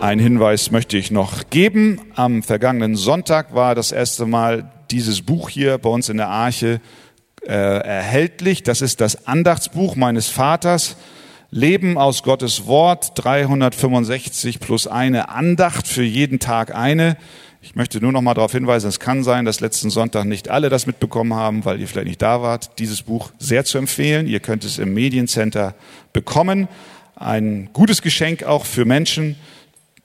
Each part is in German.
Ein Hinweis möchte ich noch geben. Am vergangenen Sonntag war das erste Mal dieses Buch hier bei uns in der Arche äh, erhältlich. Das ist das Andachtsbuch meines Vaters. Leben aus Gottes Wort, 365 plus eine Andacht für jeden Tag eine. Ich möchte nur noch mal darauf hinweisen, es kann sein, dass letzten Sonntag nicht alle das mitbekommen haben, weil ihr vielleicht nicht da wart. Dieses Buch sehr zu empfehlen. Ihr könnt es im Mediencenter bekommen. Ein gutes Geschenk auch für Menschen,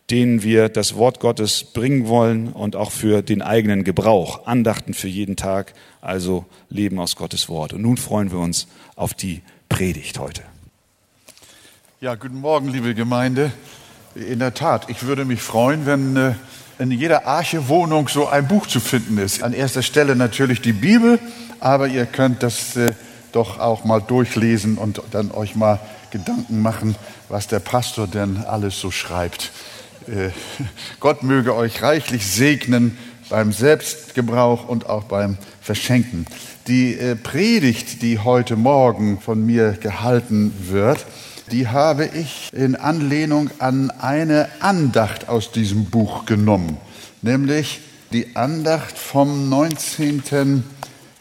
denen wir das Wort Gottes bringen wollen und auch für den eigenen Gebrauch. Andachten für jeden Tag, also Leben aus Gottes Wort. Und nun freuen wir uns auf die Predigt heute. Ja, guten Morgen, liebe Gemeinde. In der Tat, ich würde mich freuen, wenn äh, in jeder Arche-Wohnung so ein Buch zu finden ist. An erster Stelle natürlich die Bibel, aber ihr könnt das äh, doch auch mal durchlesen und dann euch mal Gedanken machen, was der Pastor denn alles so schreibt. Äh, Gott möge euch reichlich segnen beim Selbstgebrauch und auch beim Verschenken. Die äh, Predigt, die heute Morgen von mir gehalten wird, die habe ich in Anlehnung an eine Andacht aus diesem Buch genommen, nämlich die Andacht vom 19.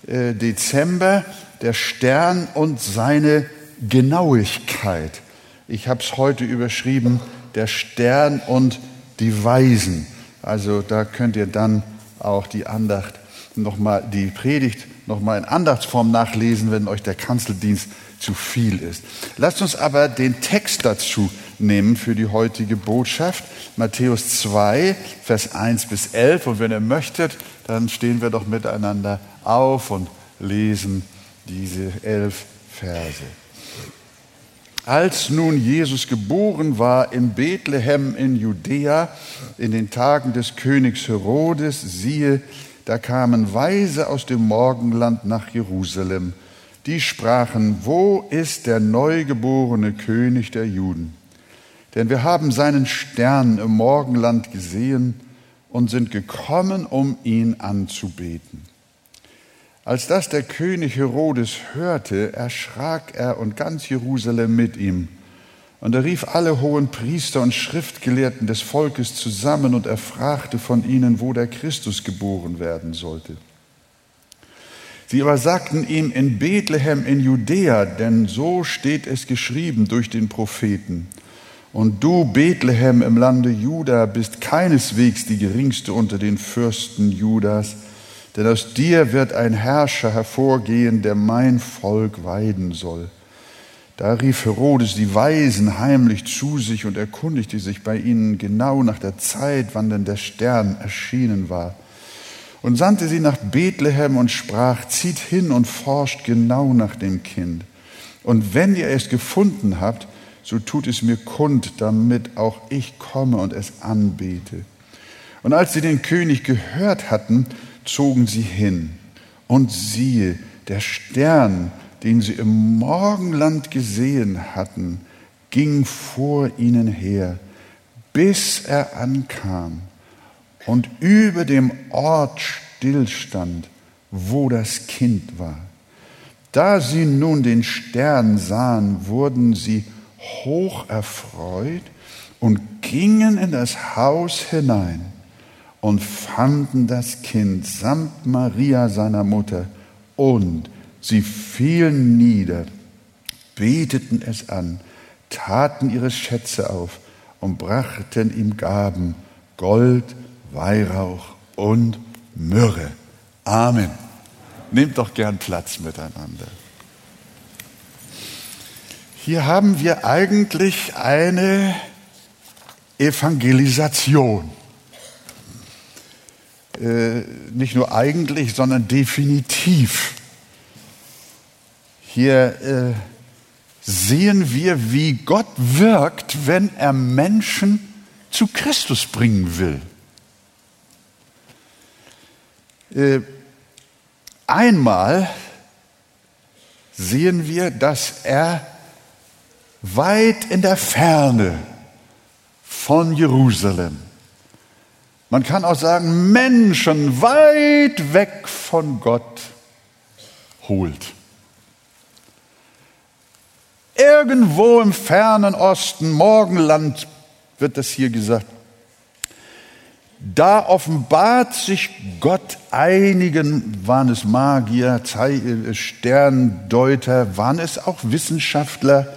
Äh, Dezember, der Stern und seine Genauigkeit. Ich habe es heute überschrieben, der Stern und die Weisen. Also da könnt ihr dann auch die Andacht nochmal, die Predigt nochmal in Andachtsform nachlesen, wenn euch der Kanzeldienst zu viel ist. Lasst uns aber den Text dazu nehmen für die heutige Botschaft. Matthäus 2, Vers 1 bis 11. Und wenn ihr möchtet, dann stehen wir doch miteinander auf und lesen diese elf Verse. Als nun Jesus geboren war in Bethlehem in Judäa in den Tagen des Königs Herodes, siehe, da kamen Weise aus dem Morgenland nach Jerusalem die sprachen, wo ist der neugeborene König der Juden? Denn wir haben seinen Stern im Morgenland gesehen und sind gekommen, um ihn anzubeten. Als das der König Herodes hörte, erschrak er und ganz Jerusalem mit ihm. Und er rief alle hohen Priester und Schriftgelehrten des Volkes zusammen und er fragte von ihnen, wo der Christus geboren werden sollte. Sie aber sagten ihm in Bethlehem in Judäa, denn so steht es geschrieben durch den Propheten. Und du, Bethlehem im Lande Juda, bist keineswegs die geringste unter den Fürsten Judas, denn aus dir wird ein Herrscher hervorgehen, der mein Volk weiden soll. Da rief Herodes die Weisen heimlich zu sich und erkundigte sich bei ihnen genau nach der Zeit, wann denn der Stern erschienen war und sandte sie nach Bethlehem und sprach, zieht hin und forscht genau nach dem Kind. Und wenn ihr es gefunden habt, so tut es mir kund, damit auch ich komme und es anbete. Und als sie den König gehört hatten, zogen sie hin. Und siehe, der Stern, den sie im Morgenland gesehen hatten, ging vor ihnen her, bis er ankam und über dem Ort stillstand, wo das Kind war. Da sie nun den Stern sahen, wurden sie hoch erfreut und gingen in das Haus hinein und fanden das Kind samt Maria seiner Mutter und sie fielen nieder, beteten es an, taten ihre Schätze auf und brachten ihm Gaben, Gold, Weihrauch und Myrrhe. Amen. Nehmt doch gern Platz miteinander. Hier haben wir eigentlich eine Evangelisation. Äh, nicht nur eigentlich, sondern definitiv. Hier äh, sehen wir, wie Gott wirkt, wenn er Menschen zu Christus bringen will. Äh, einmal sehen wir, dass er weit in der Ferne von Jerusalem, man kann auch sagen Menschen weit weg von Gott holt. Irgendwo im fernen Osten, Morgenland wird das hier gesagt, Da offenbart sich Gott einigen, waren es Magier, äh, Sterndeuter, waren es auch Wissenschaftler,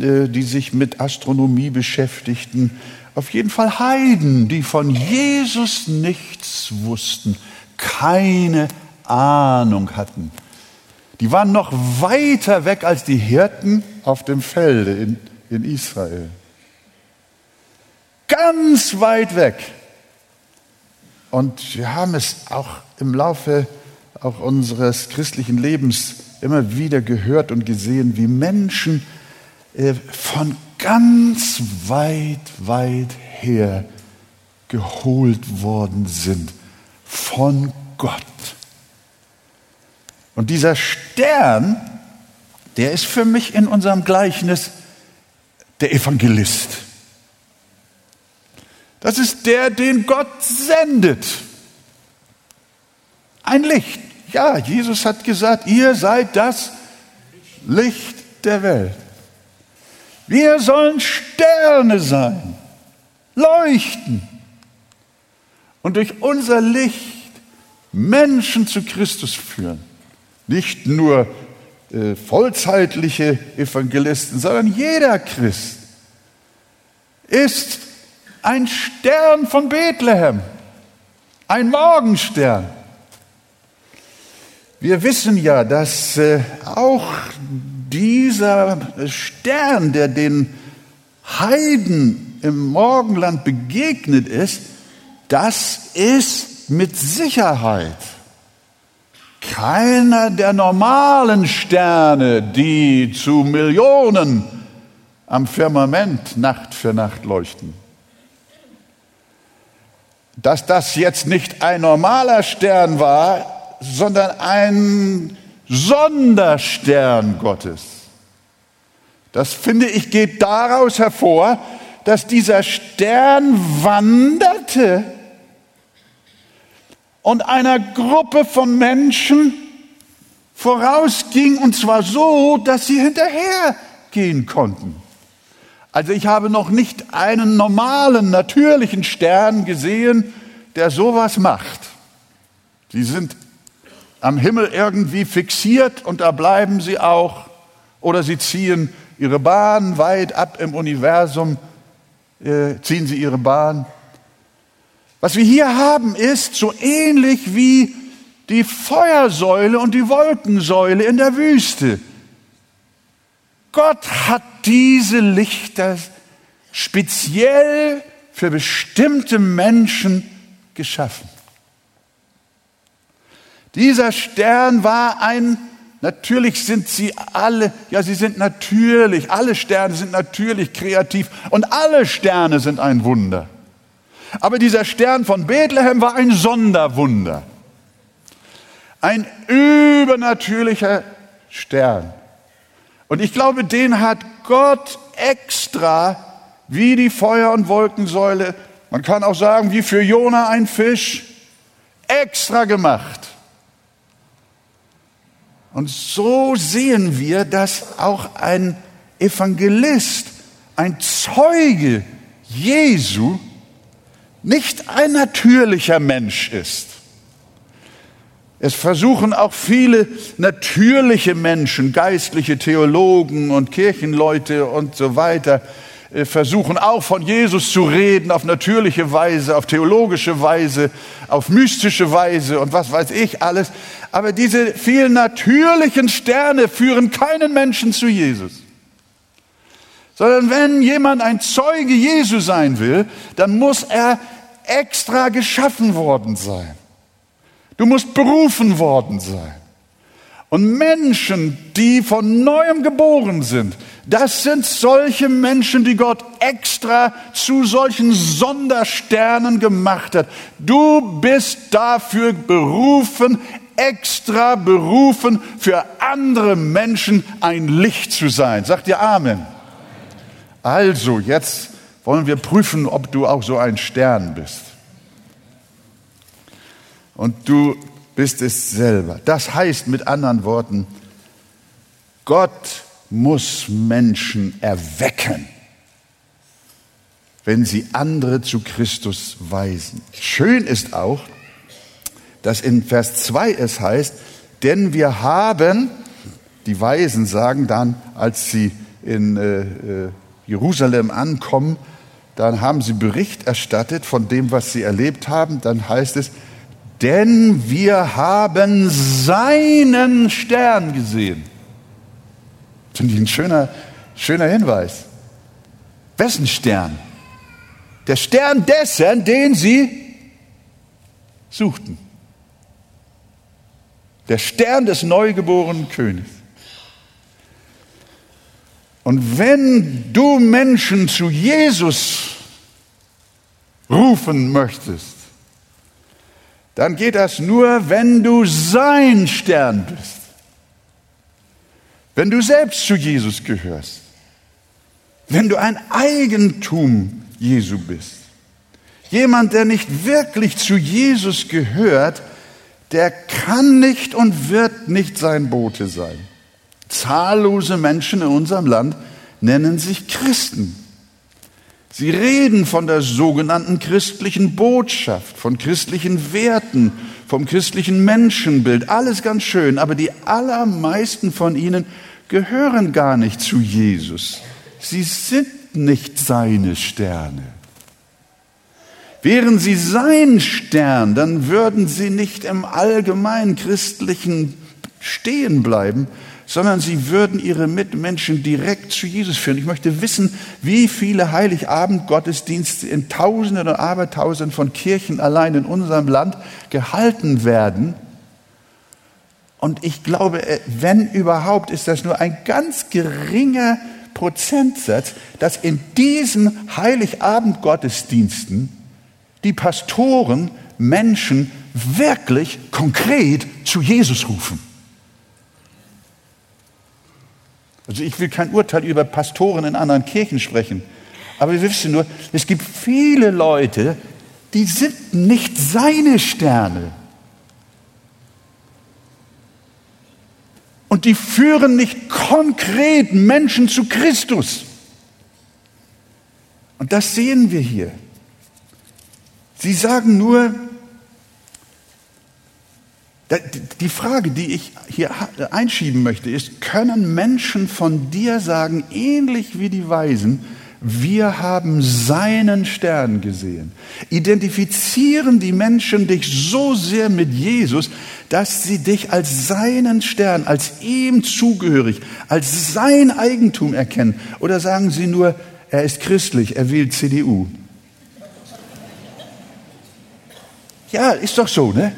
äh, die sich mit Astronomie beschäftigten. Auf jeden Fall Heiden, die von Jesus nichts wussten, keine Ahnung hatten. Die waren noch weiter weg als die Hirten auf dem Felde in, in Israel. Ganz weit weg. Und wir haben es auch im Laufe auch unseres christlichen Lebens immer wieder gehört und gesehen, wie Menschen äh, von ganz weit, weit her geholt worden sind von Gott. Und dieser Stern, der ist für mich in unserem Gleichnis der Evangelist. Das ist der, den Gott sendet. Ein Licht. Ja, Jesus hat gesagt, ihr seid das Licht der Welt. Wir sollen Sterne sein, leuchten und durch unser Licht Menschen zu Christus führen. Nicht nur äh, vollzeitliche Evangelisten, sondern jeder Christ ist ein Stern von Bethlehem, ein Morgenstern. Wir wissen ja, dass äh, auch dieser Stern, der den Heiden im Morgenland begegnet ist, das ist mit Sicherheit keiner der normalen Sterne, die zu Millionen am Firmament Nacht für Nacht leuchten. Dass das jetzt nicht ein normaler Stern war, sondern ein Sonderstern Gottes. Das finde ich geht daraus hervor, dass dieser Stern wanderte und einer Gruppe von Menschen vorausging und zwar so, dass sie hinterhergehen konnten. Also ich habe noch nicht einen normalen, natürlichen Stern gesehen, der sowas macht. Sie sind am Himmel irgendwie fixiert und da bleiben sie auch. Oder sie ziehen ihre Bahn weit ab im Universum, äh, ziehen sie ihre Bahn. Was wir hier haben, ist so ähnlich wie die Feuersäule und die Wolkensäule in der Wüste. Gott hat diese Lichter speziell für bestimmte Menschen geschaffen. Dieser Stern war ein, natürlich sind sie alle, ja, sie sind natürlich, alle Sterne sind natürlich kreativ und alle Sterne sind ein Wunder. Aber dieser Stern von Bethlehem war ein Sonderwunder. Ein übernatürlicher Stern. Und ich glaube, den hat Gott extra wie die Feuer- und Wolkensäule, man kann auch sagen, wie für Jona ein Fisch, extra gemacht. Und so sehen wir, dass auch ein Evangelist, ein Zeuge Jesu nicht ein natürlicher Mensch ist. Es versuchen auch viele natürliche Menschen, geistliche Theologen und Kirchenleute und so weiter, versuchen auch von Jesus zu reden auf natürliche Weise, auf theologische Weise, auf mystische Weise und was weiß ich alles. Aber diese vielen natürlichen Sterne führen keinen Menschen zu Jesus. Sondern wenn jemand ein Zeuge Jesu sein will, dann muss er extra geschaffen worden sein. Du musst berufen worden sein. Und Menschen, die von neuem geboren sind, das sind solche Menschen, die Gott extra zu solchen Sondersternen gemacht hat. Du bist dafür berufen, extra berufen, für andere Menschen ein Licht zu sein. Sagt ihr Amen. Also, jetzt wollen wir prüfen, ob du auch so ein Stern bist und du bist es selber. Das heißt mit anderen Worten, Gott muss Menschen erwecken. wenn sie andere zu Christus weisen. Schön ist auch, dass in Vers 2 es heißt, denn wir haben, die Weisen sagen dann, als sie in äh, äh, Jerusalem ankommen, dann haben sie Bericht erstattet von dem, was sie erlebt haben. Dann heißt es, denn wir haben seinen Stern gesehen. Finde ich ein schöner, schöner Hinweis. Wessen Stern? Der Stern dessen, den sie suchten. Der Stern des neugeborenen Königs. Und wenn du Menschen zu Jesus rufen möchtest, dann geht das nur, wenn du sein Stern bist. Wenn du selbst zu Jesus gehörst. Wenn du ein Eigentum Jesu bist. Jemand, der nicht wirklich zu Jesus gehört, der kann nicht und wird nicht sein Bote sein. Zahllose Menschen in unserem Land nennen sich Christen. Sie reden von der sogenannten christlichen Botschaft, von christlichen Werten, vom christlichen Menschenbild, alles ganz schön, aber die allermeisten von ihnen gehören gar nicht zu Jesus. Sie sind nicht seine Sterne. Wären sie sein Stern, dann würden sie nicht im allgemeinen christlichen stehen bleiben, sondern sie würden ihre Mitmenschen direkt zu Jesus führen. Ich möchte wissen, wie viele Heiligabend-Gottesdienste in Tausenden und Abertausenden von Kirchen allein in unserem Land gehalten werden. Und ich glaube, äh, wenn überhaupt, ist das nur ein ganz geringer Prozentsatz, dass in diesen Heiligabend-Gottesdiensten die Pastoren Menschen wirklich konkret zu Jesus rufen. Also ich will kein Urteil über Pastoren in anderen Kirchen sprechen, aber wir wissen nur, es gibt viele Leute, die sind nicht seine Sterne. Und die führen nicht konkret Menschen zu Christus. Und das sehen wir hier. Sie sagen nur, die Frage, die ich hier einschieben möchte, ist, können Menschen von dir sagen, ähnlich wie die Weisen, wir haben seinen Stern gesehen. Identifizieren die Menschen dich so sehr mit Jesus, dass sie dich als seinen Stern, als ihm zugehörig, als sein Eigentum erkennen? Oder sagen sie nur, er ist christlich, er wählt CDU? Ja, ist doch so, ne?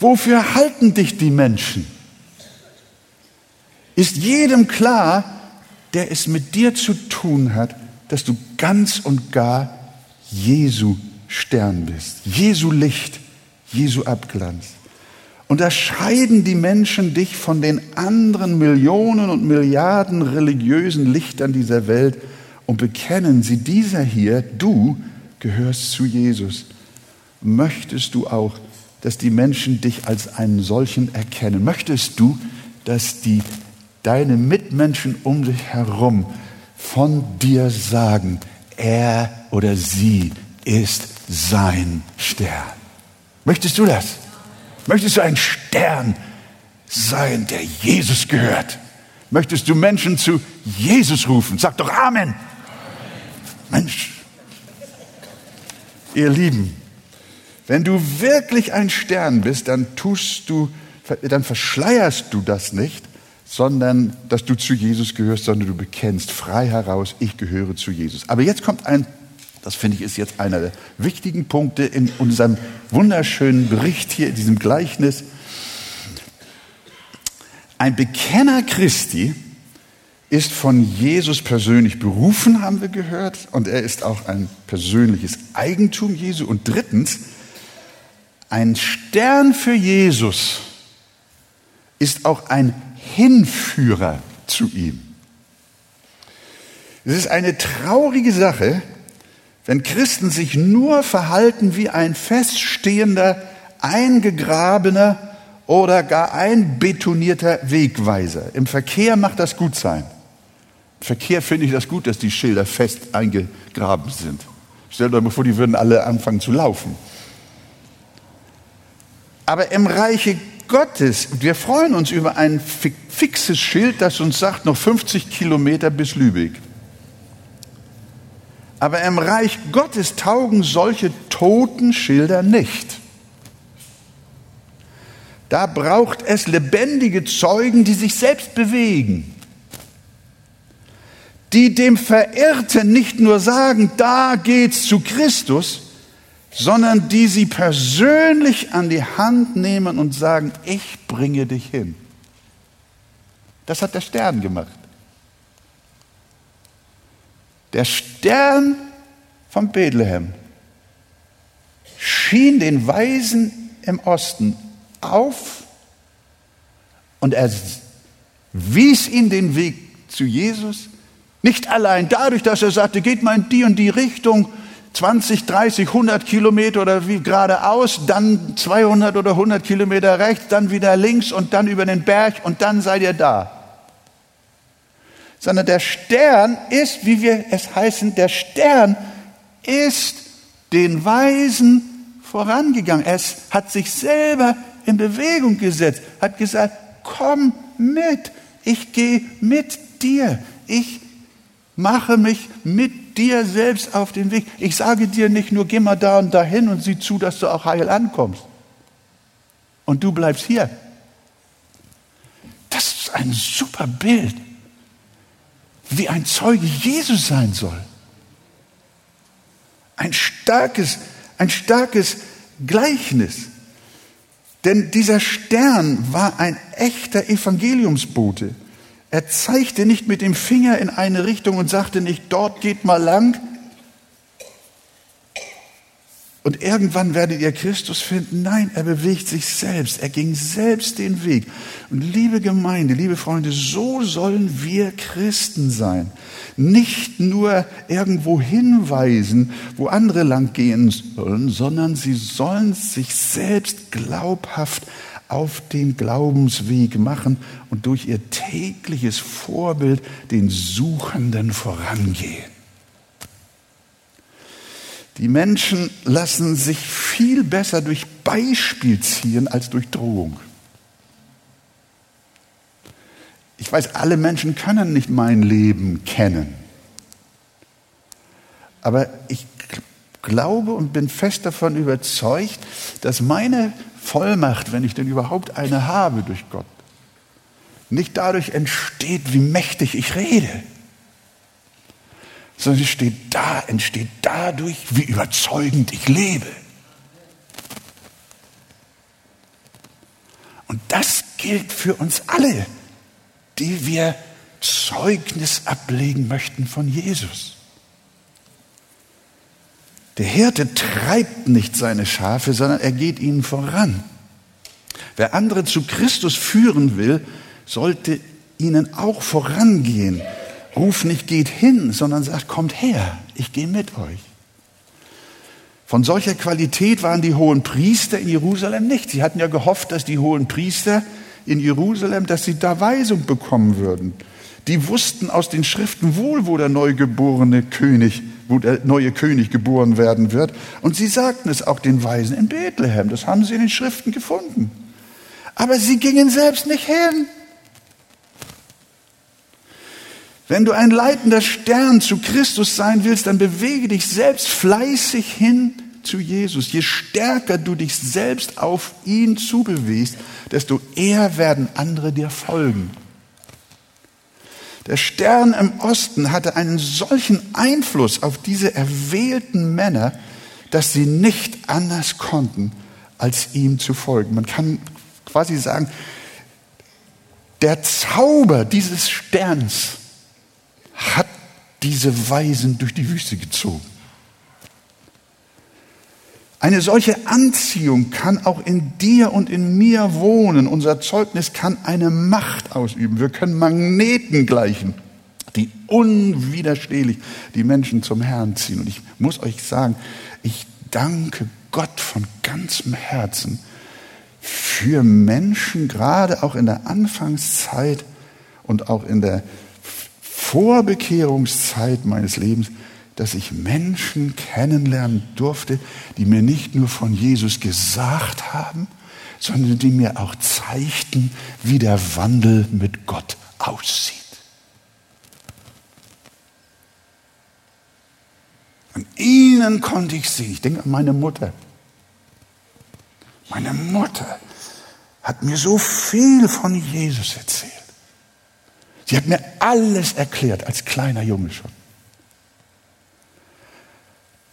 Wofür halten dich die Menschen? Ist jedem klar, der es mit dir zu tun hat, dass du ganz und gar Jesu Stern bist, Jesu Licht, Jesu Abglanz. Unterscheiden die Menschen dich von den anderen Millionen und Milliarden religiösen Lichtern dieser Welt und bekennen sie, dieser hier, du gehörst zu Jesus möchtest du auch, dass die Menschen dich als einen solchen erkennen? Möchtest du, dass die, deine Mitmenschen um dich herum von dir sagen, er oder sie ist sein Stern? Möchtest du das? Möchtest du ein Stern sein, der Jesus gehört? Möchtest du Menschen zu Jesus rufen? Sag doch Amen. Mensch, ihr Lieben, wenn du wirklich ein Stern bist, dann tust du, dann verschleierst du das nicht, sondern dass du zu Jesus gehörst, sondern du bekennst frei heraus, ich gehöre zu Jesus. Aber jetzt kommt ein, das finde ich ist jetzt einer der wichtigen Punkte in unserem wunderschönen Bericht hier, in diesem Gleichnis. Ein Bekenner Christi ist von Jesus persönlich berufen, haben wir gehört, und er ist auch ein persönliches Eigentum Jesu. Und drittens, ein Stern für Jesus ist auch ein Hinführer zu ihm. Es ist eine traurige Sache, wenn Christen sich nur verhalten wie ein feststehender, eingegrabener oder gar einbetonierter Wegweiser. Im Verkehr macht das gut sein. Verkehr finde ich das gut, dass die Schilder fest eingegraben sind. Stellt euch mal vor, die würden alle anfangen zu laufen. Aber im Reiche Gottes, wir freuen uns über ein fixes Schild, das uns sagt, noch 50 Kilometer bis Lübeck. Aber im Reich Gottes taugen solche toten Schilder nicht. Da braucht es lebendige Zeugen, die sich selbst bewegen, die dem Verirrten nicht nur sagen, da geht's zu Christus, sondern die sie persönlich an die Hand nehmen und sagen, ich bringe dich hin. Das hat der Stern gemacht. Der Stern von Bethlehem schien den Weisen im Osten auf und er wies ihnen den Weg zu Jesus. Nicht allein dadurch, dass er sagte, geht mal in die und die Richtung, 20, 30, 100 Kilometer oder wie geradeaus, dann 200 oder 100 Kilometer rechts, dann wieder links und dann über den Berg und dann seid ihr da. Sondern der Stern ist, wie wir es heißen, der Stern ist den Weisen vorangegangen. Es hat sich selber in Bewegung gesetzt, hat gesagt, komm mit, ich gehe mit dir, ich mache mich mit dir selbst auf den Weg. Ich sage dir nicht nur, geh mal da und dahin und sieh zu, dass du auch heil ankommst. Und du bleibst hier. Das ist ein super Bild, wie ein Zeuge Jesus sein soll. Ein starkes, ein starkes Gleichnis. Denn dieser Stern war ein echter Evangeliumsbote. Er zeigte nicht mit dem Finger in eine Richtung und sagte nicht, dort geht mal lang. Und irgendwann werdet ihr Christus finden. Nein, er bewegt sich selbst. Er ging selbst den Weg. Und liebe Gemeinde, liebe Freunde, so sollen wir Christen sein. Nicht nur irgendwo hinweisen, wo andere lang gehen sollen, sondern sie sollen sich selbst glaubhaft auf den Glaubensweg machen und durch ihr tägliches Vorbild den Suchenden vorangehen. Die Menschen lassen sich viel besser durch Beispiel ziehen als durch Drohung. Ich weiß, alle Menschen können nicht mein Leben kennen. Aber ich glaube und bin fest davon überzeugt, dass meine Vollmacht, wenn ich denn überhaupt eine habe durch Gott, nicht dadurch entsteht, wie mächtig ich rede, sondern sie steht da, entsteht dadurch, wie überzeugend ich lebe. Und das gilt für uns alle, die wir Zeugnis ablegen möchten von Jesus. Der Hirte treibt nicht seine Schafe, sondern er geht ihnen voran. Wer andere zu Christus führen will, sollte ihnen auch vorangehen. Ruf nicht geht hin, sondern sagt, kommt her, ich gehe mit euch. Von solcher Qualität waren die hohen Priester in Jerusalem nicht. Sie hatten ja gehofft, dass die hohen Priester in Jerusalem, dass sie da Weisung bekommen würden. Die wussten aus den Schriften wohl, wo der neugeborene König wo der neue König geboren werden wird. Und sie sagten es auch den Weisen in Bethlehem. Das haben sie in den Schriften gefunden. Aber sie gingen selbst nicht hin. Wenn du ein leitender Stern zu Christus sein willst, dann bewege dich selbst fleißig hin zu Jesus. Je stärker du dich selbst auf ihn zubewegst, desto eher werden andere dir folgen. Der Stern im Osten hatte einen solchen Einfluss auf diese erwählten Männer, dass sie nicht anders konnten, als ihm zu folgen. Man kann quasi sagen, der Zauber dieses Sterns hat diese Weisen durch die Wüste gezogen. Eine solche Anziehung kann auch in dir und in mir wohnen. Unser Zeugnis kann eine Macht ausüben. Wir können Magneten gleichen, die unwiderstehlich die Menschen zum Herrn ziehen. Und ich muss euch sagen, ich danke Gott von ganzem Herzen für Menschen, gerade auch in der Anfangszeit und auch in der Vorbekehrungszeit meines Lebens, dass ich Menschen kennenlernen durfte, die mir nicht nur von Jesus gesagt haben, sondern die mir auch zeigten, wie der Wandel mit Gott aussieht. An ihnen konnte ich sehen. Ich denke an meine Mutter. Meine Mutter hat mir so viel von Jesus erzählt. Sie hat mir alles erklärt, als kleiner Junge schon.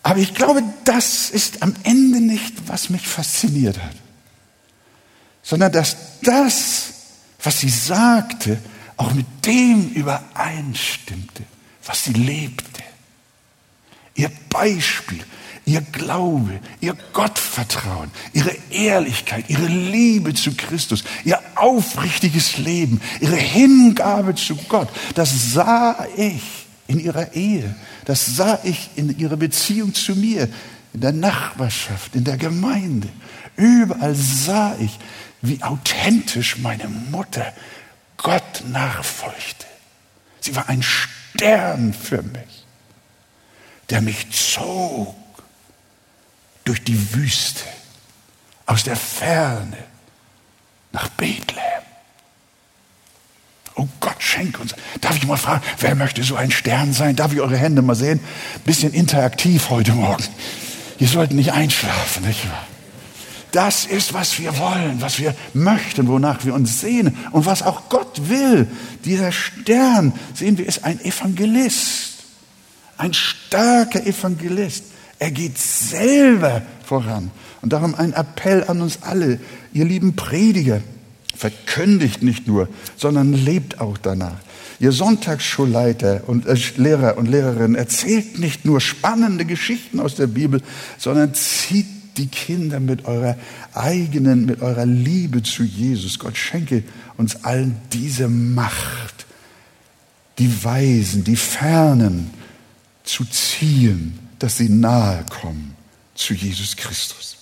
Aber ich glaube, das ist am Ende nicht, was mich fasziniert hat, sondern dass das, was sie sagte, auch mit dem übereinstimmte, was sie lebte. Ihr Beispiel, ihr Glaube, ihr Gottvertrauen, ihre Ehrlichkeit, ihre Liebe zu Christus, ihr aufrichtiges Leben, ihre Hingabe zu Gott, das sah ich in ihrer Ehe, das sah ich in ihrer Beziehung zu mir, in der Nachbarschaft, in der Gemeinde. Überall sah ich, wie authentisch meine Mutter Gott nachfolgte. Sie war ein Stern für mich, der mich zog durch die Wüste, aus der Ferne nach Bethlehem. Oh Gott, schenk uns. Darf ich mal fragen, wer möchte so ein Stern sein? Darf ich eure Hände mal sehen? Bisschen interaktiv heute Morgen. Ihr sollten nicht einschlafen, nicht wahr? Das ist, was wir wollen, was wir möchten, wonach wir uns sehnen und was auch Gott will. Dieser Stern, sehen wir, ist ein Evangelist, ein starker Evangelist. Er geht selber voran. Und darum ein Appell an uns alle, ihr lieben Prediger, verkündigt nicht nur, sondern lebt auch danach. Ihr Sonntagsschulleiter und äh, Lehrer und Lehrerinnen erzählt nicht nur spannende Geschichten aus der Bibel, sondern zieht die Kinder mit eurer eigenen, mit eurer Liebe zu Jesus. Gott schenke uns allen diese Macht, die Weisen, die Fernen zu ziehen dass sie nahe kommen zu Jesus Christus.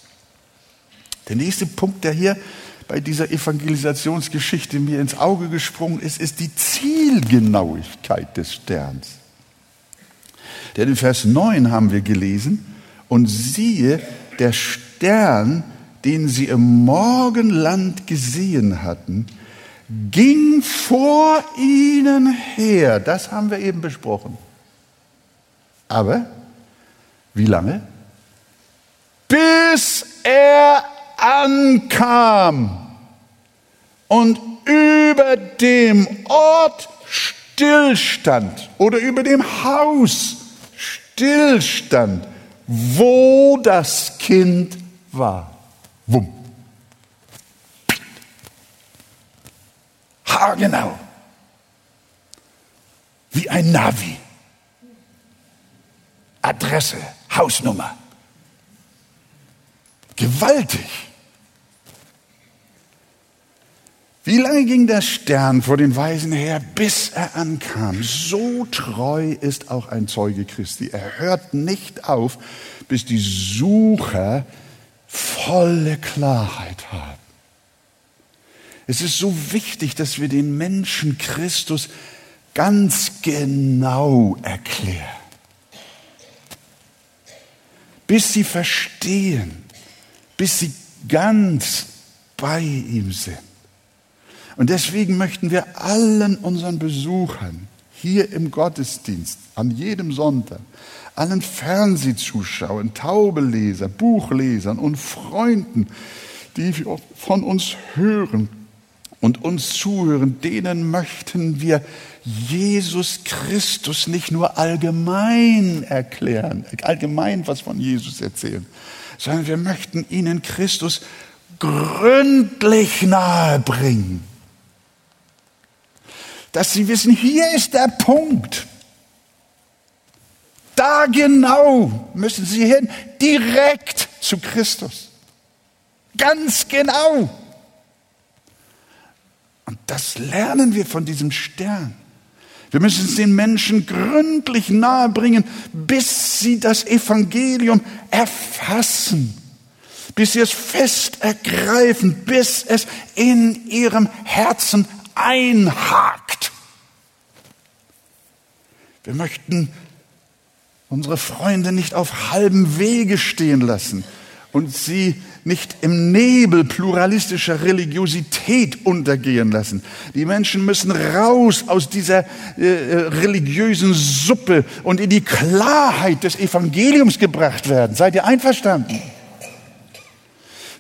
Der nächste Punkt, der hier bei dieser Evangelisationsgeschichte mir ins Auge gesprungen ist, ist die Zielgenauigkeit des Sterns. Denn in Vers 9 haben wir gelesen, und siehe, der Stern, den sie im Morgenland gesehen hatten, ging vor ihnen her. Das haben wir eben besprochen. Aber wie lange? Bis er ankam und über dem Ort stillstand oder über dem Haus stillstand, wo das Kind war. Wumm. Haargenau. Wie ein Navi. Adresse. Hausnummer. Gewaltig. Wie lange ging der Stern vor den Weisen her, bis er ankam? So treu ist auch ein Zeuge Christi. Er hört nicht auf, bis die Sucher volle Klarheit haben. Es ist so wichtig, dass wir den Menschen Christus ganz genau erklären bis sie verstehen, bis sie ganz bei ihm sind. Und deswegen möchten wir allen unseren Besuchern hier im Gottesdienst, an jedem Sonntag, allen Fernsehzuschauern, Taubeleser, Buchlesern und Freunden, die von uns hören und uns zuhören, denen möchten wir Jesus Christus nicht nur allgemein erklären, allgemein was von Jesus erzählen, sondern wir möchten ihnen Christus gründlich nahe bringen. Dass sie wissen, hier ist der Punkt. Da genau müssen sie hin, direkt zu Christus. Ganz genau. Und das lernen wir von diesem Stern. Wir müssen es den Menschen gründlich nahebringen, bis sie das Evangelium erfassen, bis sie es fest ergreifen, bis es in ihrem Herzen einhakt. Wir möchten unsere Freunde nicht auf halbem Wege stehen lassen und sie nicht im Nebel pluralistischer Religiosität untergehen lassen. Die Menschen müssen raus aus dieser äh, äh, religiösen Suppe und in die Klarheit des Evangeliums gebracht werden. Seid ihr einverstanden?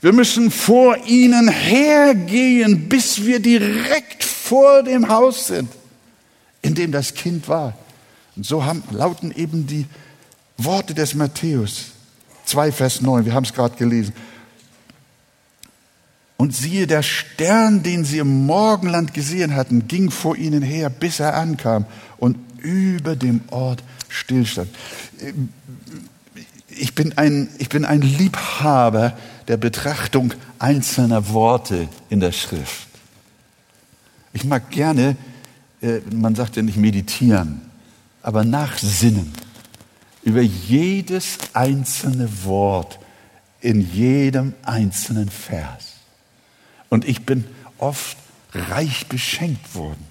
Wir müssen vor ihnen hergehen, bis wir direkt vor dem Haus sind, in dem das Kind war. Und so haben, lauten eben die Worte des Matthäus 2, Vers 9. Wir haben es gerade gelesen. Und siehe, der Stern, den sie im Morgenland gesehen hatten, ging vor ihnen her, bis er ankam und über dem Ort stillstand. Ich bin ein, ich bin ein Liebhaber der Betrachtung einzelner Worte in der Schrift. Ich mag gerne, äh, man sagt ja nicht meditieren, aber nachsinnen über jedes einzelne Wort in jedem einzelnen Vers. Und ich bin oft reich beschenkt worden,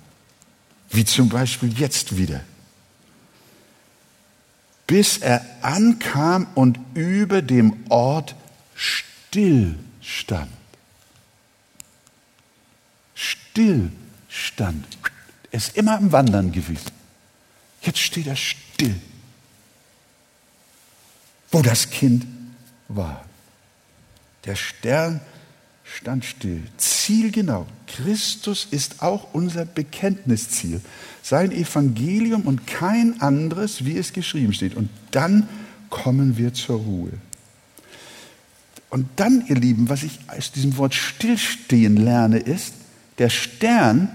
wie zum Beispiel jetzt wieder. Bis er ankam und über dem Ort still stand. Still stand. Er ist immer am Wandern gewesen. Jetzt steht er still, wo das Kind war. Der Stern stand still. Zielgenau. Christus ist auch unser Bekenntnisziel. Sein Evangelium und kein anderes, wie es geschrieben steht. Und dann kommen wir zur Ruhe. Und dann, ihr Lieben, was ich aus diesem Wort stillstehen lerne, ist, der Stern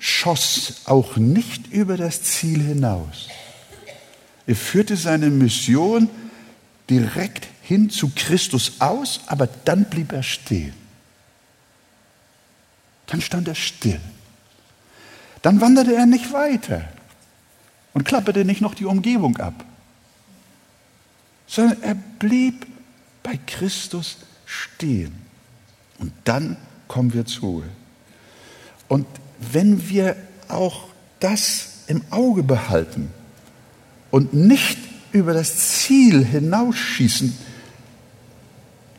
schoss auch nicht über das Ziel hinaus. Er führte seine Mission direkt hin zu Christus aus, aber dann blieb er stehen. Dann stand er still. Dann wanderte er nicht weiter und klapperte nicht noch die Umgebung ab, sondern er blieb bei Christus stehen. Und dann kommen wir zur Ruhe. Und wenn wir auch das im Auge behalten und nicht über das Ziel hinausschießen,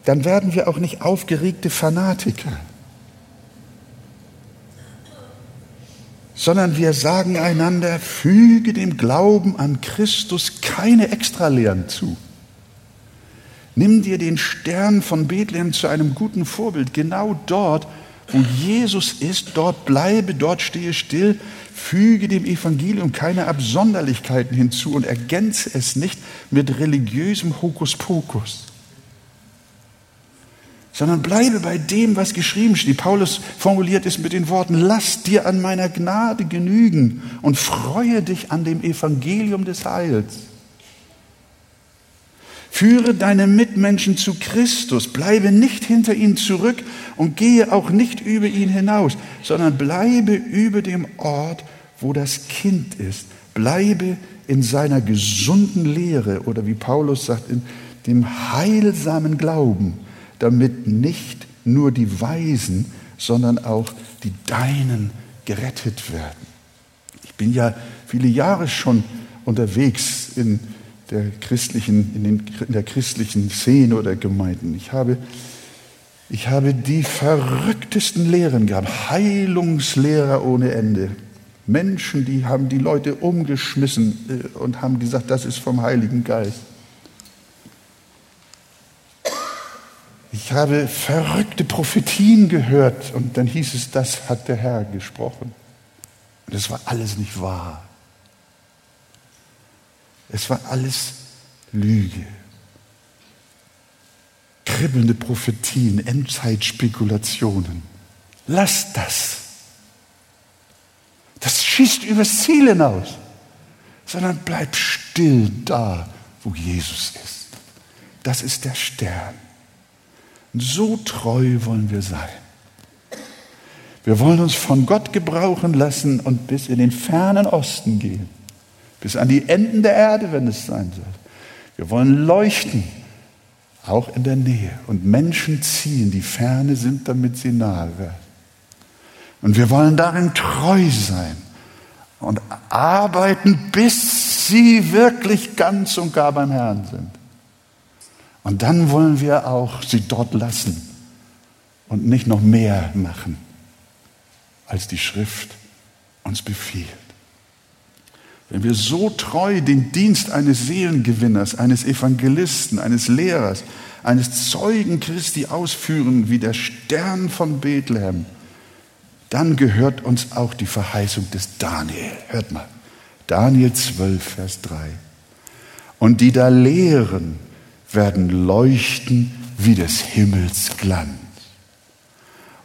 dann werden wir auch nicht aufgeregte Fanatiker. sondern wir sagen einander, füge dem Glauben an Christus keine Extralehren zu. Nimm dir den Stern von Bethlehem zu einem guten Vorbild. Genau dort, wo Jesus ist, dort bleibe, dort stehe still, füge dem Evangelium keine Absonderlichkeiten hinzu und ergänze es nicht mit religiösem Hokuspokus sondern bleibe bei dem, was geschrieben steht. Paulus formuliert es mit den Worten, lass dir an meiner Gnade genügen und freue dich an dem Evangelium des Heils. Führe deine Mitmenschen zu Christus, bleibe nicht hinter ihnen zurück und gehe auch nicht über ihn hinaus, sondern bleibe über dem Ort, wo das Kind ist. Bleibe in seiner gesunden Lehre oder wie Paulus sagt, in dem heilsamen Glauben damit nicht nur die Weisen, sondern auch die Deinen gerettet werden. Ich bin ja viele Jahre schon unterwegs in der christlichen, in, den, in der christlichen Szene oder Gemeinden. Ich habe, ich habe die verrücktesten Lehren gehabt, Heilungslehrer ohne Ende. Menschen, die haben die Leute umgeschmissen äh, und haben gesagt, das ist vom Heiligen Geist. Ich habe verrückte Prophetien gehört und dann hieß es, das hat der Herr gesprochen. Und es war alles nicht wahr. Es war alles Lüge. Kribbelnde Prophetien, Endzeitspekulationen. Lass das. Das schießt übers Ziel hinaus. Sondern bleib still da, wo Jesus ist. Das ist der Stern. So treu wollen wir sein. Wir wollen uns von Gott gebrauchen lassen und bis in den fernen Osten gehen, bis an die Enden der Erde, wenn es sein soll. Wir wollen leuchten, auch in der Nähe, und Menschen ziehen, die ferne sind, damit sie nahe werden. Und wir wollen darin treu sein und arbeiten, bis sie wirklich ganz und gar beim Herrn sind. Und dann wollen wir auch sie dort lassen und nicht noch mehr machen, als die Schrift uns befiehlt. Wenn wir so treu den Dienst eines Seelengewinners, eines Evangelisten, eines Lehrers, eines Zeugen Christi ausführen wie der Stern von Bethlehem, dann gehört uns auch die Verheißung des Daniel. Hört mal. Daniel 12, Vers 3. Und die da lehren, werden leuchten wie des Himmels Glanz.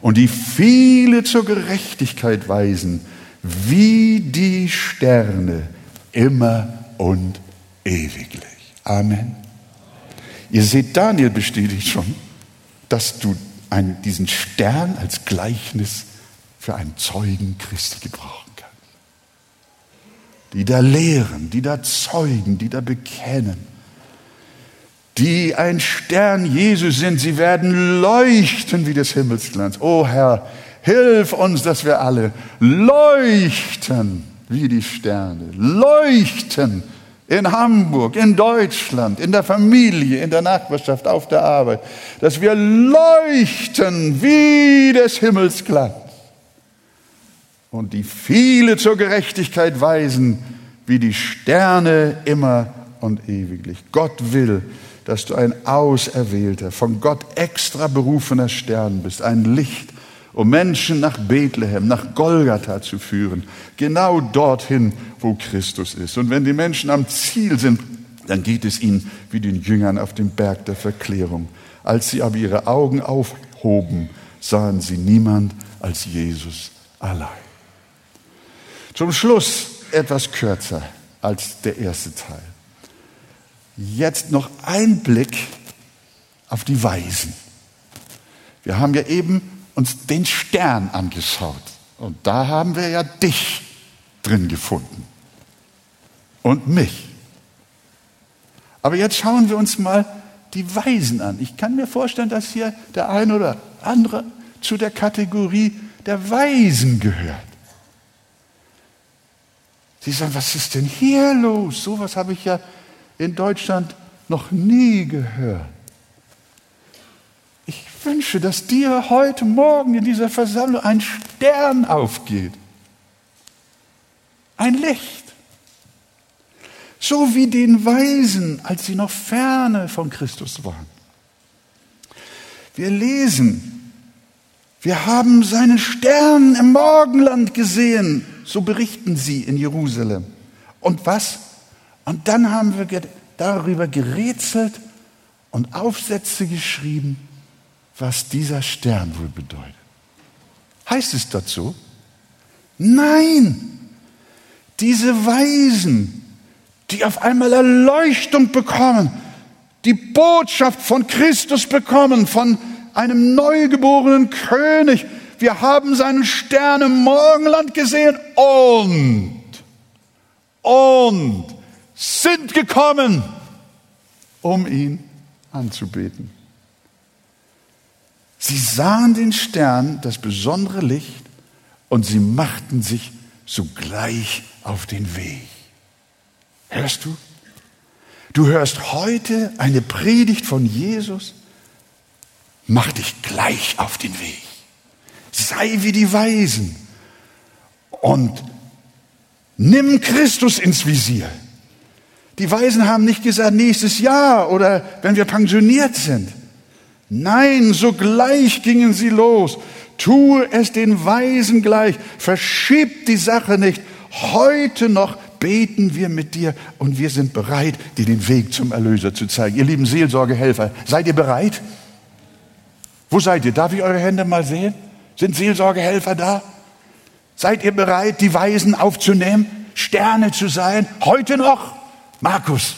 Und die viele zur Gerechtigkeit weisen, wie die Sterne, immer und ewiglich. Amen. Ihr seht, Daniel bestätigt schon, dass du einen, diesen Stern als Gleichnis für einen Zeugen Christi gebrauchen kannst. Die da lehren, die da zeugen, die da bekennen, die ein Stern Jesus sind, sie werden leuchten wie des Himmelsglanz. O oh Herr, hilf uns, dass wir alle leuchten wie die Sterne, leuchten in Hamburg, in Deutschland, in der Familie, in der Nachbarschaft, auf der Arbeit, dass wir leuchten wie des Himmels Glanz und die viele zur Gerechtigkeit weisen, wie die Sterne immer und ewiglich. Gott will, dass du ein auserwählter, von Gott extra berufener Stern bist, ein Licht, um Menschen nach Bethlehem, nach Golgatha zu führen, genau dorthin, wo Christus ist. Und wenn die Menschen am Ziel sind, dann geht es ihnen wie den Jüngern auf dem Berg der Verklärung. Als sie aber ihre Augen aufhoben, sahen sie niemand als Jesus allein. Zum Schluss etwas kürzer als der erste Teil. Jetzt noch ein Blick auf die Weisen. Wir haben ja eben uns den Stern angeschaut. Und da haben wir ja dich drin gefunden. Und mich. Aber jetzt schauen wir uns mal die Weisen an. Ich kann mir vorstellen, dass hier der eine oder andere zu der Kategorie der Weisen gehört. Sie sagen, was ist denn hier los? So was habe ich ja in Deutschland noch nie gehört. Ich wünsche, dass dir heute Morgen in dieser Versammlung ein Stern aufgeht. Ein Licht. So wie den Weisen, als sie noch ferne von Christus waren. Wir lesen, wir haben seinen Stern im Morgenland gesehen, so berichten sie in Jerusalem. Und was? Und dann haben wir darüber gerätselt und Aufsätze geschrieben, was dieser Stern wohl bedeutet. Heißt es dazu? Nein, diese Weisen, die auf einmal Erleuchtung bekommen, die Botschaft von Christus bekommen, von einem neugeborenen König. Wir haben seinen Stern im Morgenland gesehen und, und sind gekommen, um ihn anzubeten. Sie sahen den Stern, das besondere Licht, und sie machten sich sogleich auf den Weg. Hörst du? Du hörst heute eine Predigt von Jesus. Mach dich gleich auf den Weg. Sei wie die Weisen und nimm Christus ins Visier. Die Weisen haben nicht gesagt nächstes Jahr oder wenn wir pensioniert sind. Nein, sogleich gingen sie los. Tue es den Weisen gleich. Verschieb die Sache nicht. Heute noch beten wir mit dir und wir sind bereit, dir den Weg zum Erlöser zu zeigen. Ihr lieben Seelsorgehelfer, seid ihr bereit? Wo seid ihr? Darf ich eure Hände mal sehen? Sind Seelsorgehelfer da? Seid ihr bereit, die Weisen aufzunehmen? Sterne zu sein? Heute noch? Markus.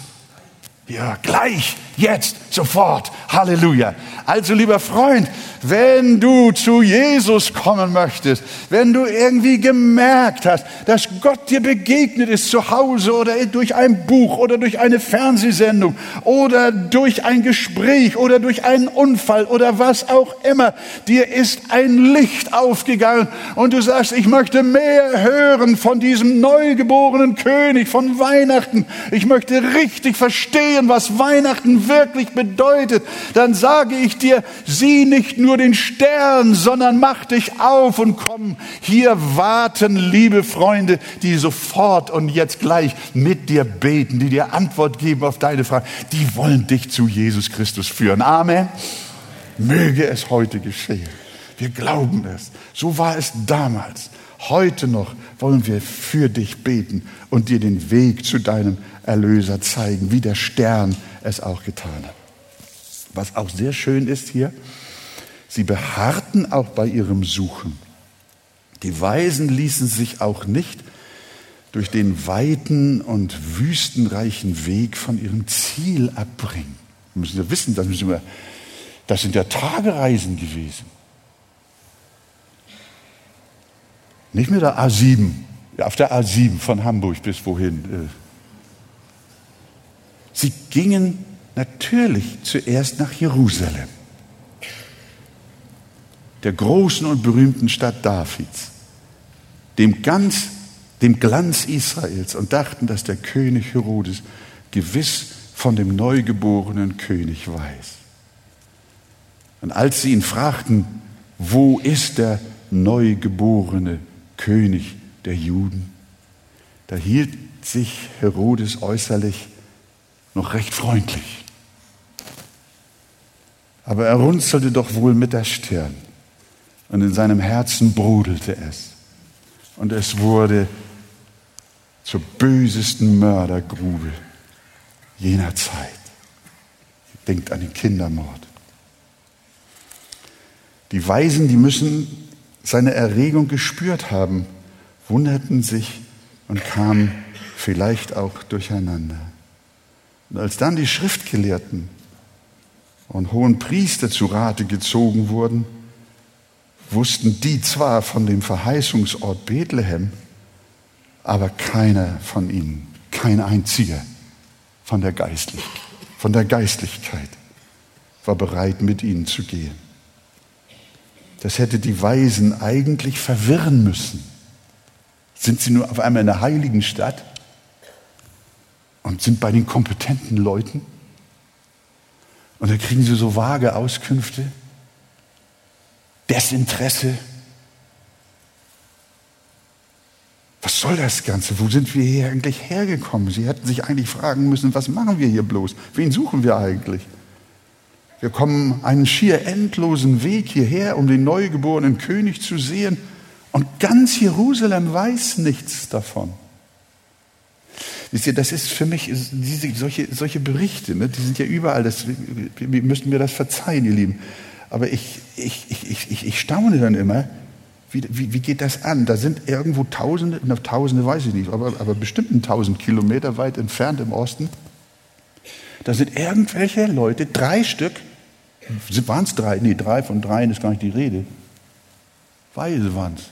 Ja, gleich. Jetzt, sofort. Halleluja. Also lieber Freund, wenn du zu Jesus kommen möchtest, wenn du irgendwie gemerkt hast, dass Gott dir begegnet ist zu Hause oder durch ein Buch oder durch eine Fernsehsendung oder durch ein Gespräch oder durch einen Unfall oder was auch immer, dir ist ein Licht aufgegangen und du sagst, ich möchte mehr hören von diesem neugeborenen König, von Weihnachten. Ich möchte richtig verstehen, was Weihnachten wirklich bedeutet. Dann sage ich dir, sieh nicht nur den Stern, sondern mach dich auf und komm. Hier warten liebe Freunde, die sofort und jetzt gleich mit dir beten, die dir Antwort geben auf deine Frage. Die wollen dich zu Jesus Christus führen. Amen. Möge es heute geschehen. Wir glauben es. So war es damals. Heute noch wollen wir für dich beten und dir den Weg zu deinem Erlöser zeigen, wie der Stern es auch getan. Was auch sehr schön ist hier, sie beharrten auch bei ihrem Suchen. Die Weisen ließen sich auch nicht durch den weiten und wüstenreichen Weg von ihrem Ziel abbringen. Wir müssen ja wissen, das, müssen wir, das sind ja Tagereisen gewesen. Nicht mit der A7, auf der A7 von Hamburg bis wohin. Äh. Sie gingen natürlich zuerst nach Jerusalem, der großen und berühmten Stadt Davids, dem, ganz, dem Glanz Israels und dachten, dass der König Herodes gewiss von dem neugeborenen König weiß. Und als sie ihn fragten, wo ist der neugeborene König der Juden, da hielt sich Herodes äußerlich noch recht freundlich. Aber er runzelte doch wohl mit der Stirn und in seinem Herzen brodelte es. Und es wurde zur bösesten Mördergrube jener Zeit. Denkt an den Kindermord. Die Weisen, die müssen seine Erregung gespürt haben, wunderten sich und kamen vielleicht auch durcheinander. Und als dann die Schriftgelehrten und hohen Priester zu Rate gezogen wurden, wussten die zwar von dem Verheißungsort Bethlehem, aber keiner von ihnen, kein einziger von der, Geistlich, von der Geistlichkeit war bereit, mit ihnen zu gehen. Das hätte die Weisen eigentlich verwirren müssen. Sind sie nur auf einmal in der heiligen Stadt? Und sind bei den kompetenten Leuten. Und da kriegen sie so vage Auskünfte, Desinteresse. Was soll das Ganze? Wo sind wir hier eigentlich hergekommen? Sie hätten sich eigentlich fragen müssen, was machen wir hier bloß? Wen suchen wir eigentlich? Wir kommen einen schier endlosen Weg hierher, um den neugeborenen König zu sehen. Und ganz Jerusalem weiß nichts davon. Wisst ihr, das ist für mich, diese, solche, solche Berichte, ne, die sind ja überall, das, wir müssen mir das verzeihen, ihr Lieben. Aber ich, ich, ich, ich, ich staune dann immer, wie, wie, wie geht das an? Da sind irgendwo Tausende, na, Tausende weiß ich nicht, aber, aber bestimmt ein Tausend Kilometer weit entfernt im Osten. Da sind irgendwelche Leute, drei Stück, waren es drei? Nee, drei von dreien ist gar nicht die Rede. Weise waren es.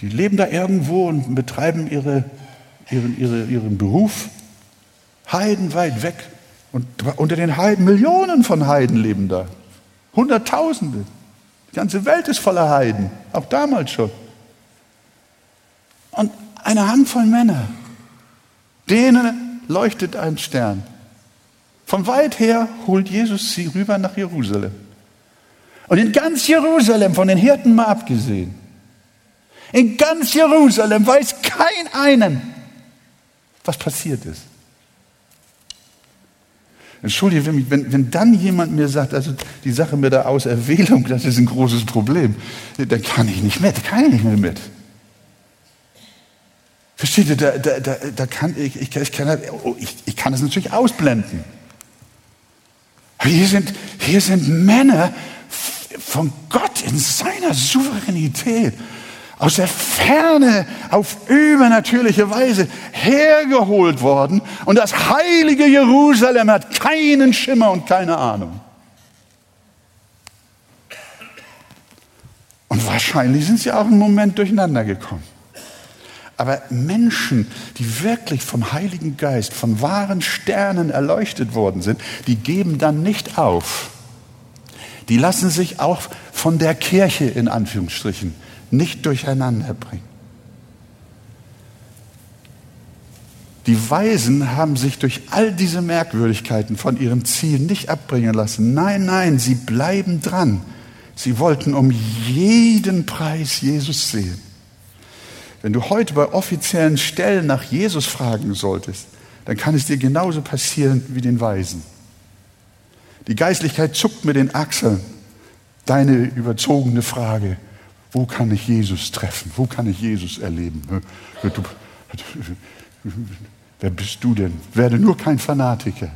Die leben da irgendwo und betreiben ihre ihren, ihre, ihren Beruf heidenweit weg. Und unter den Heiden, Millionen von Heiden leben da. Hunderttausende. Die ganze Welt ist voller Heiden, auch damals schon. Und eine Handvoll Männer, denen leuchtet ein Stern. Von weit her holt Jesus sie rüber nach Jerusalem. Und in ganz Jerusalem, von den Hirten mal abgesehen, in ganz Jerusalem weiß kein einen, was passiert ist. Entschuldige, wenn, wenn, wenn dann jemand mir sagt, also die Sache mit der Auserwählung, das ist ein großes Problem, dann kann ich nicht mit, kann ich nicht mehr mit. Versteht ihr, da, da, da, da kann ich, ich, ich, kann, oh, ich, ich kann das natürlich ausblenden. Aber hier sind, hier sind Männer von Gott in seiner Souveränität aus der Ferne auf übernatürliche Weise hergeholt worden und das heilige Jerusalem hat keinen Schimmer und keine Ahnung. Und wahrscheinlich sind sie auch einen Moment durcheinander gekommen. Aber Menschen, die wirklich vom Heiligen Geist, von wahren Sternen erleuchtet worden sind, die geben dann nicht auf. Die lassen sich auch von der Kirche in Anführungsstrichen nicht durcheinander bringen. Die Weisen haben sich durch all diese Merkwürdigkeiten von ihrem Ziel nicht abbringen lassen. Nein, nein, sie bleiben dran. Sie wollten um jeden Preis Jesus sehen. Wenn du heute bei offiziellen Stellen nach Jesus fragen solltest, dann kann es dir genauso passieren wie den Weisen. Die Geistlichkeit zuckt mit den Achseln. Deine überzogene Frage, wo kann ich Jesus treffen? Wo kann ich Jesus erleben? Wer bist du denn? Werde nur kein Fanatiker.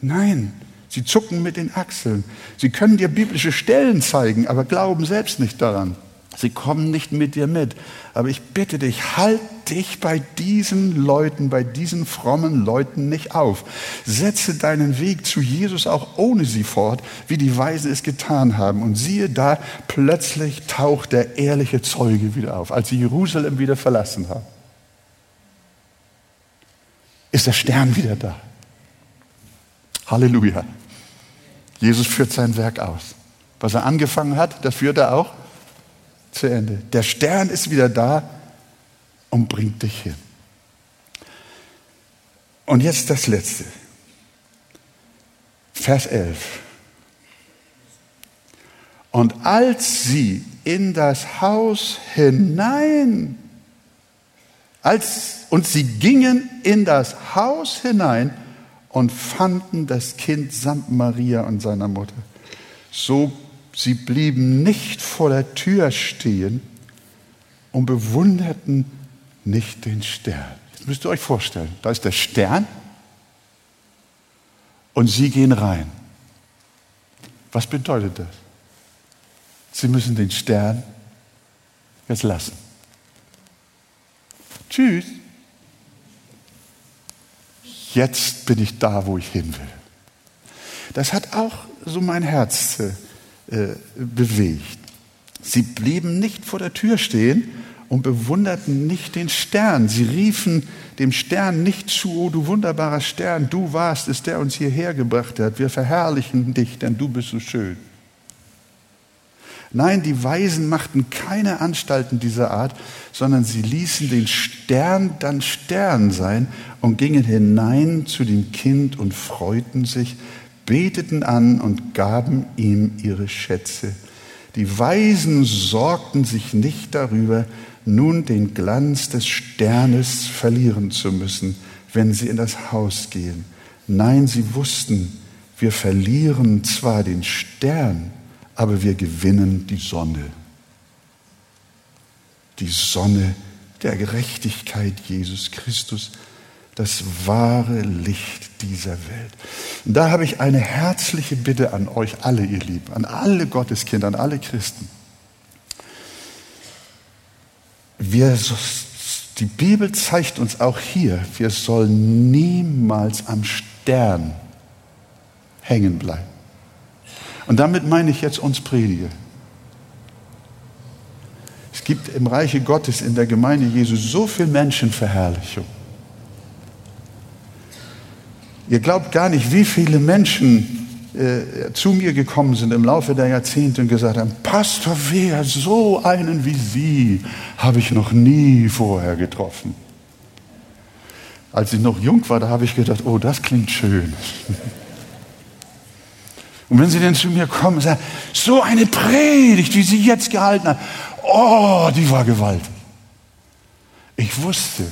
Nein, sie zucken mit den Achseln. Sie können dir biblische Stellen zeigen, aber glauben selbst nicht daran. Sie kommen nicht mit dir mit. Aber ich bitte dich, halt dich bei diesen Leuten, bei diesen frommen Leuten nicht auf. Setze deinen Weg zu Jesus auch ohne sie fort, wie die Weisen es getan haben. Und siehe da, plötzlich taucht der ehrliche Zeuge wieder auf, als sie Jerusalem wieder verlassen haben. Ist der Stern wieder da. Halleluja. Jesus führt sein Werk aus. Was er angefangen hat, das führt er auch zu Ende. Der Stern ist wieder da und bringt dich hin. Und jetzt das Letzte. Vers 11. Und als sie in das Haus hinein, als, und sie gingen in das Haus hinein und fanden das Kind samt Maria und seiner Mutter. So Sie blieben nicht vor der Tür stehen und bewunderten nicht den Stern. Jetzt müsst ihr euch vorstellen, da ist der Stern und sie gehen rein. Was bedeutet das? Sie müssen den Stern jetzt lassen. Tschüss. Jetzt bin ich da, wo ich hin will. Das hat auch so mein Herz äh, bewegt. Sie blieben nicht vor der Tür stehen und bewunderten nicht den Stern. Sie riefen dem Stern nicht zu, oh du wunderbarer Stern, du warst es, der uns hierher gebracht hat. Wir verherrlichen dich, denn du bist so schön. Nein, die Weisen machten keine Anstalten dieser Art, sondern sie ließen den Stern dann Stern sein und gingen hinein zu dem Kind und freuten sich, beteten an und gaben ihm ihre Schätze. Die Weisen sorgten sich nicht darüber, nun den Glanz des Sternes verlieren zu müssen, wenn sie in das Haus gehen. Nein, sie wussten, wir verlieren zwar den Stern, aber wir gewinnen die Sonne. Die Sonne der Gerechtigkeit Jesus Christus das wahre Licht dieser Welt. Und da habe ich eine herzliche Bitte an euch alle, ihr Lieben, an alle Gotteskinder, an alle Christen. Wir, die Bibel zeigt uns auch hier, wir sollen niemals am Stern hängen bleiben. Und damit meine ich jetzt uns Prediger. Es gibt im Reiche Gottes in der Gemeinde Jesu so viel Menschenverherrlichung Ihr glaubt gar nicht, wie viele Menschen äh, zu mir gekommen sind im Laufe der Jahrzehnte und gesagt haben, Pastor Wehr, so einen wie Sie habe ich noch nie vorher getroffen. Als ich noch jung war, da habe ich gedacht, oh, das klingt schön. Und wenn Sie dann zu mir kommen und sagen, so eine Predigt, wie Sie jetzt gehalten haben, oh, die war gewaltig. Ich wusste,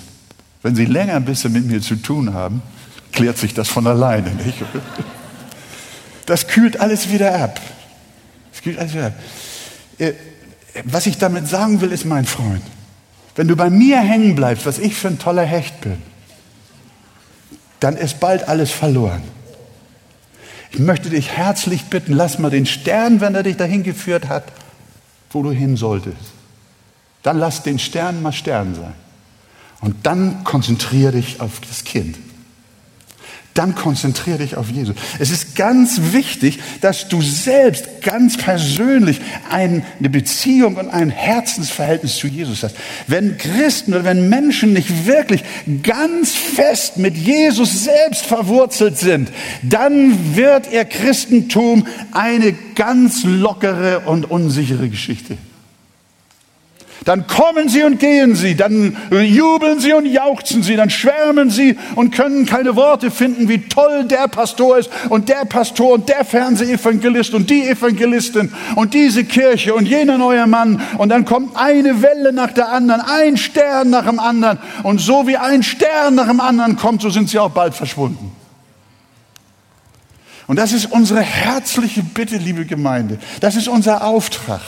wenn Sie länger ein bisschen mit mir zu tun haben, klärt sich das von alleine. Nicht? Das kühlt alles wieder ab. Das kühlt alles wieder ab. Äh, was ich damit sagen will, ist mein Freund, wenn du bei mir hängen bleibst, was ich für ein toller Hecht bin, dann ist bald alles verloren. Ich möchte dich herzlich bitten, lass mal den Stern, wenn er dich dahin geführt hat, wo du hin solltest. Dann lass den Stern mal Stern sein. Und dann konzentriere dich auf das Kind dann konzentriere dich auf Jesus. Es ist ganz wichtig, dass du selbst ganz persönlich eine Beziehung und ein Herzensverhältnis zu Jesus hast. Wenn Christen oder wenn Menschen nicht wirklich ganz fest mit Jesus selbst verwurzelt sind, dann wird ihr Christentum eine ganz lockere und unsichere Geschichte. Dann kommen sie und gehen sie, dann jubeln sie und jauchzen sie, dann schwärmen sie und können keine Worte finden, wie toll der Pastor ist und der Pastor und der Fernsehevangelist und die Evangelistin und diese Kirche und jener neue Mann. Und dann kommt eine Welle nach der anderen, ein Stern nach dem anderen. Und so wie ein Stern nach dem anderen kommt, so sind sie auch bald verschwunden. Und das ist unsere herzliche Bitte, liebe Gemeinde. Das ist unser Auftrag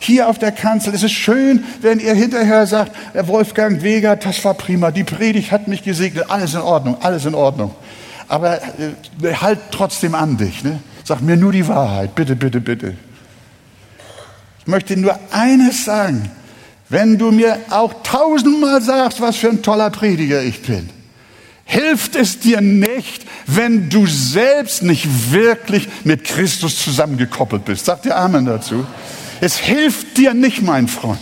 hier auf der Kanzel. Es ist schön, wenn ihr hinterher sagt, Herr Wolfgang Weger, das war prima, die Predigt hat mich gesegnet, alles in Ordnung, alles in Ordnung. Aber äh, halt trotzdem an dich. Ne? Sag mir nur die Wahrheit, bitte, bitte, bitte. Ich möchte nur eines sagen. Wenn du mir auch tausendmal sagst, was für ein toller Prediger ich bin, hilft es dir nicht, wenn du selbst nicht wirklich mit Christus zusammengekoppelt bist. Sagt dir Amen dazu. Es hilft dir nicht, mein Freund.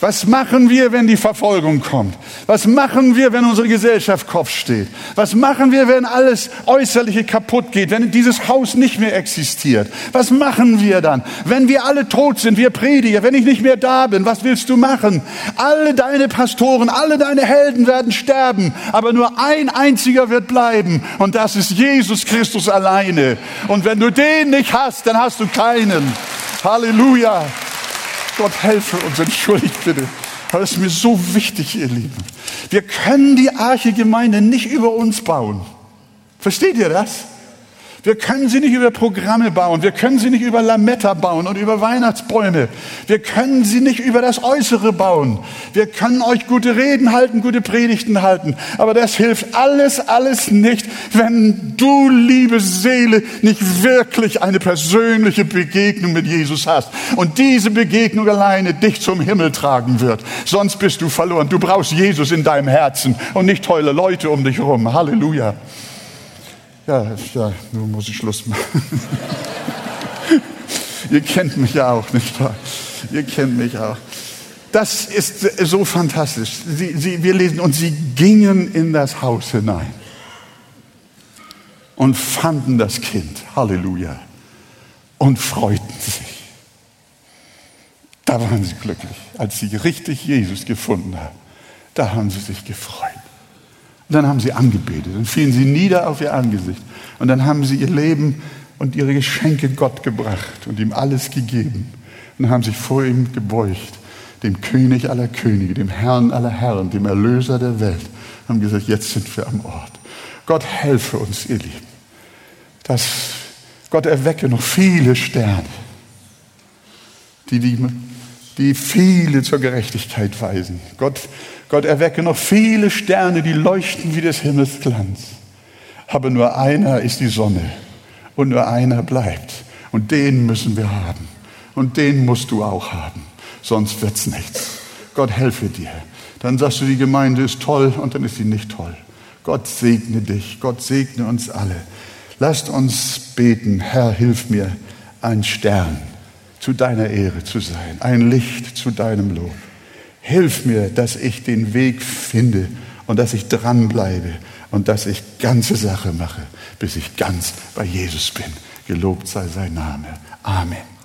Was machen wir, wenn die Verfolgung kommt? Was machen wir, wenn unsere Gesellschaft Kopf steht? Was machen wir, wenn alles Äußerliche kaputt geht, wenn dieses Haus nicht mehr existiert? Was machen wir dann, wenn wir alle tot sind, wir Prediger, wenn ich nicht mehr da bin? Was willst du machen? Alle deine Pastoren, alle deine Helden werden sterben, aber nur ein einziger wird bleiben und das ist Jesus Christus alleine. Und wenn du den nicht hast, dann hast du keinen. Halleluja. Gott helfe uns, entschuldigt bitte. Das ist mir so wichtig, ihr Lieben. Wir können die Arche-Gemeinde nicht über uns bauen. Versteht ihr das? Wir können sie nicht über Programme bauen. Wir können sie nicht über Lametta bauen und über Weihnachtsbäume. Wir können sie nicht über das Äußere bauen. Wir können euch gute Reden halten, gute Predigten halten. Aber das hilft alles, alles nicht, wenn du, liebe Seele, nicht wirklich eine persönliche Begegnung mit Jesus hast. Und diese Begegnung alleine dich zum Himmel tragen wird. Sonst bist du verloren. Du brauchst Jesus in deinem Herzen und nicht tolle Leute um dich herum. Halleluja. Ja, ja, nun muss ich Schluss machen. Ihr kennt mich ja auch, nicht wahr? Ihr kennt mich auch. Das ist so fantastisch. Sie, sie, wir lesen, und sie gingen in das Haus hinein und fanden das Kind. Halleluja. Und freuten sich. Da waren sie glücklich, als sie richtig Jesus gefunden haben. Da haben sie sich gefreut. Und dann haben sie angebetet, dann fielen sie nieder auf ihr Angesicht und dann haben sie ihr Leben und ihre Geschenke Gott gebracht und ihm alles gegeben und haben sich vor ihm gebeugt, dem König aller Könige, dem Herrn aller Herren, dem Erlöser der Welt, haben gesagt, jetzt sind wir am Ort. Gott helfe uns, ihr Lieben, dass Gott erwecke noch viele Sterne, die, die, die viele zur Gerechtigkeit weisen. Gott Gott erwecke noch viele Sterne, die leuchten wie des Himmels Glanz. Aber nur einer ist die Sonne und nur einer bleibt. Und den müssen wir haben. Und den musst du auch haben. Sonst wird's nichts. Gott helfe dir. Dann sagst du, die Gemeinde ist toll und dann ist sie nicht toll. Gott segne dich. Gott segne uns alle. Lasst uns beten. Herr, hilf mir, ein Stern zu deiner Ehre zu sein. Ein Licht zu deinem Lob. Hilf mir, dass ich den Weg finde und dass ich dranbleibe und dass ich ganze Sache mache, bis ich ganz bei Jesus bin. Gelobt sei sein Name. Amen.